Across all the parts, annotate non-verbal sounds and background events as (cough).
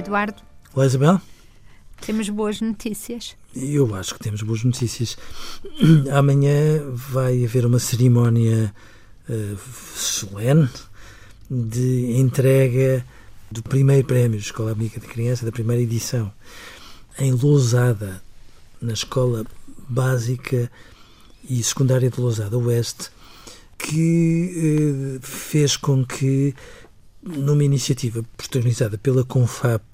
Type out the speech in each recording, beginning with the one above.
Eduardo. Olá, Isabel. Temos boas notícias. Eu acho que temos boas notícias. (clears throat) Amanhã vai haver uma cerimónia uh, solene de entrega do primeiro prémio de Escola Amiga de Criança, da primeira edição, em Lousada, na Escola Básica e Secundária de Lousada Oeste, que uh, fez com que, numa iniciativa protagonizada pela Confap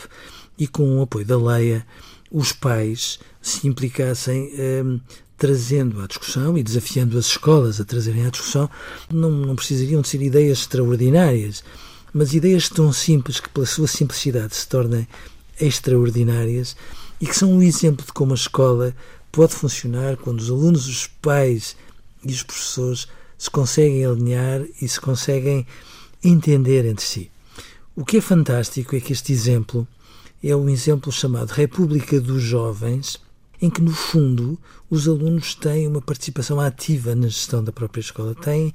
e com o apoio da Leia, os pais se implicassem um, trazendo à discussão e desafiando as escolas a trazerem à discussão, não, não precisariam de ser ideias extraordinárias, mas ideias tão simples que, pela sua simplicidade, se tornem extraordinárias e que são um exemplo de como a escola pode funcionar quando os alunos, os pais e os professores se conseguem alinhar e se conseguem entender entre si. O que é fantástico é que este exemplo é um exemplo chamado República dos Jovens, em que, no fundo, os alunos têm uma participação ativa na gestão da própria escola, têm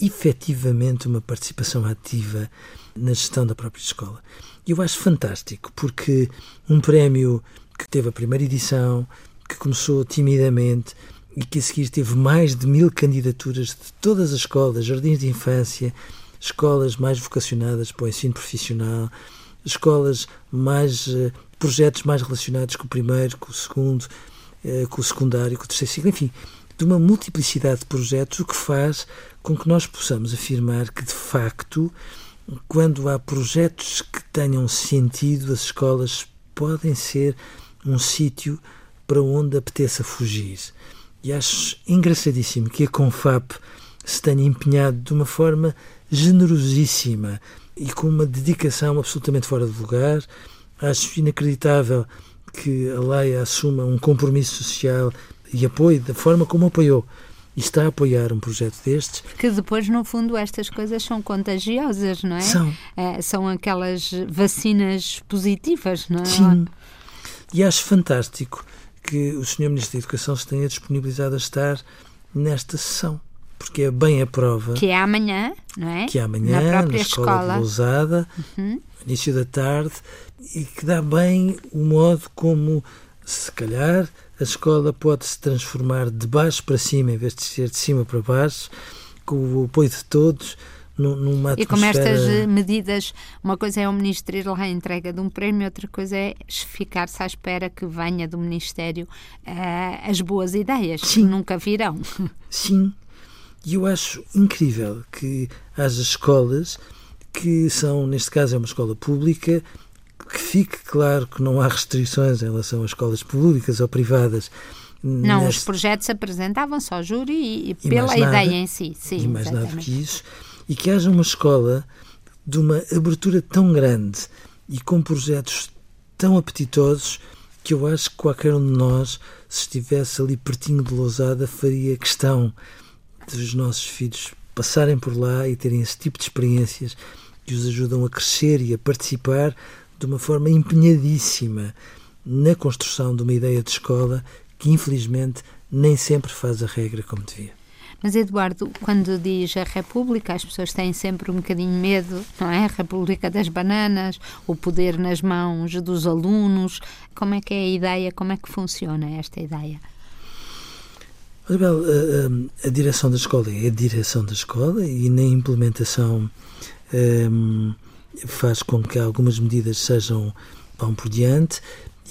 efetivamente uma participação ativa na gestão da própria escola. E eu acho fantástico, porque um prémio que teve a primeira edição, que começou timidamente e que a seguir teve mais de mil candidaturas de todas as escolas, jardins de infância, escolas mais vocacionadas para o ensino profissional, escolas mais eh, projetos mais relacionados com o primeiro, com o segundo, eh, com o secundário, com o terceiro ciclo, enfim, de uma multiplicidade de projetos, o que faz com que nós possamos afirmar que, de facto, quando há projetos que tenham sentido, as escolas podem ser um sítio para onde apeteça fugir. E acho engraçadíssimo que a Confap se tenha empenhado de uma forma generosíssima e com uma dedicação absolutamente fora de lugar. Acho inacreditável que a Leia assuma um compromisso social e apoie da forma como apoiou e está a apoiar um projeto destes. Porque depois, no fundo, estas coisas são contagiosas, não é? São. É, são aquelas vacinas positivas, não é? Sim. E acho fantástico que o Sr. Ministro da Educação se tenha disponibilizado a estar nesta sessão porque é bem a prova. Que é amanhã, não é? Que é amanhã, na, própria na escola, escola. de Lousada, uhum. início da tarde, e que dá bem o modo como, se calhar, a escola pode se transformar de baixo para cima, em vez de ser de cima para baixo, com o apoio de todos, numa E como estas medidas, uma coisa é o Ministro ir lá a entrega de um prémio, outra coisa é ficar-se à espera que venha do Ministério uh, as boas ideias, Sim. que nunca virão. Sim, e eu acho incrível que haja escolas que são, neste caso, é uma escola pública, que fique claro que não há restrições em relação às escolas públicas ou privadas. Não, neste... os projetos apresentavam-se ao júri e, e pela ideia em si. Sim, e mais exatamente. nada que isso. E que haja uma escola de uma abertura tão grande e com projetos tão apetitosos que eu acho que qualquer um de nós, se estivesse ali pertinho de Lousada, faria questão dos nossos filhos passarem por lá e terem esse tipo de experiências que os ajudam a crescer e a participar de uma forma empenhadíssima na construção de uma ideia de escola que, infelizmente, nem sempre faz a regra como devia. Mas, Eduardo, quando diz a República, as pessoas têm sempre um bocadinho medo, não é? A República das Bananas, o poder nas mãos dos alunos. Como é que é a ideia? Como é que funciona esta ideia? Isabel, a, a, a, direção da escola é a direção da escola e na implementação um, faz com que algumas medidas sejam vão por diante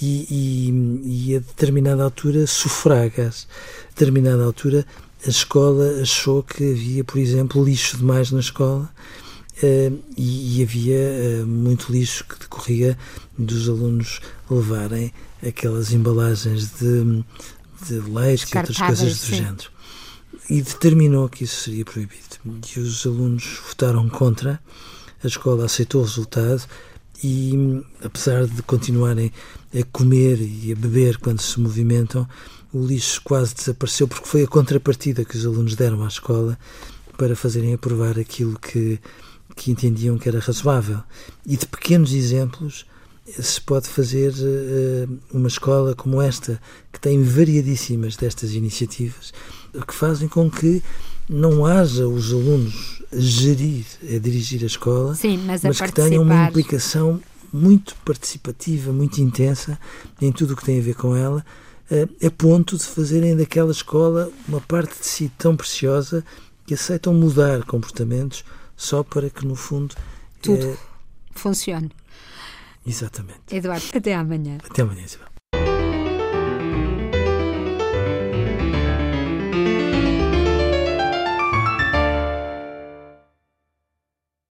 e, e, e a determinada altura sufragas. A determinada altura a escola achou que havia, por exemplo, lixo demais na escola uh, e, e, havia uh, muito lixo que decorria dos alunos levarem aquelas embalagens de de leite e outras coisas do género. E determinou que isso seria proibido. E os alunos votaram contra, a escola aceitou o resultado e, apesar de continuarem a comer e a beber quando se movimentam, o lixo quase desapareceu porque foi a contrapartida que os alunos deram à escola para fazerem aprovar aquilo que, que entendiam que era razoável. E de pequenos exemplos se pode fazer uh, uma escola como esta, que tem variadíssimas destas iniciativas, que fazem com que não haja os alunos a gerir, a dirigir a escola, Sim, mas, mas a que tenham uma implicação muito participativa, muito intensa em tudo o que tem a ver com ela, a ponto de fazerem daquela escola uma parte de si tão preciosa que aceitam mudar comportamentos só para que, no fundo, tudo é... funcione. Exatamente. Eduardo, até amanhã. Até amanhã, Isabel.